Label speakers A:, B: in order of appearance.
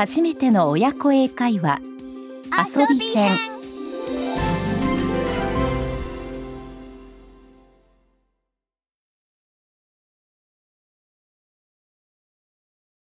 A: 初めての親子英会話。遊び編。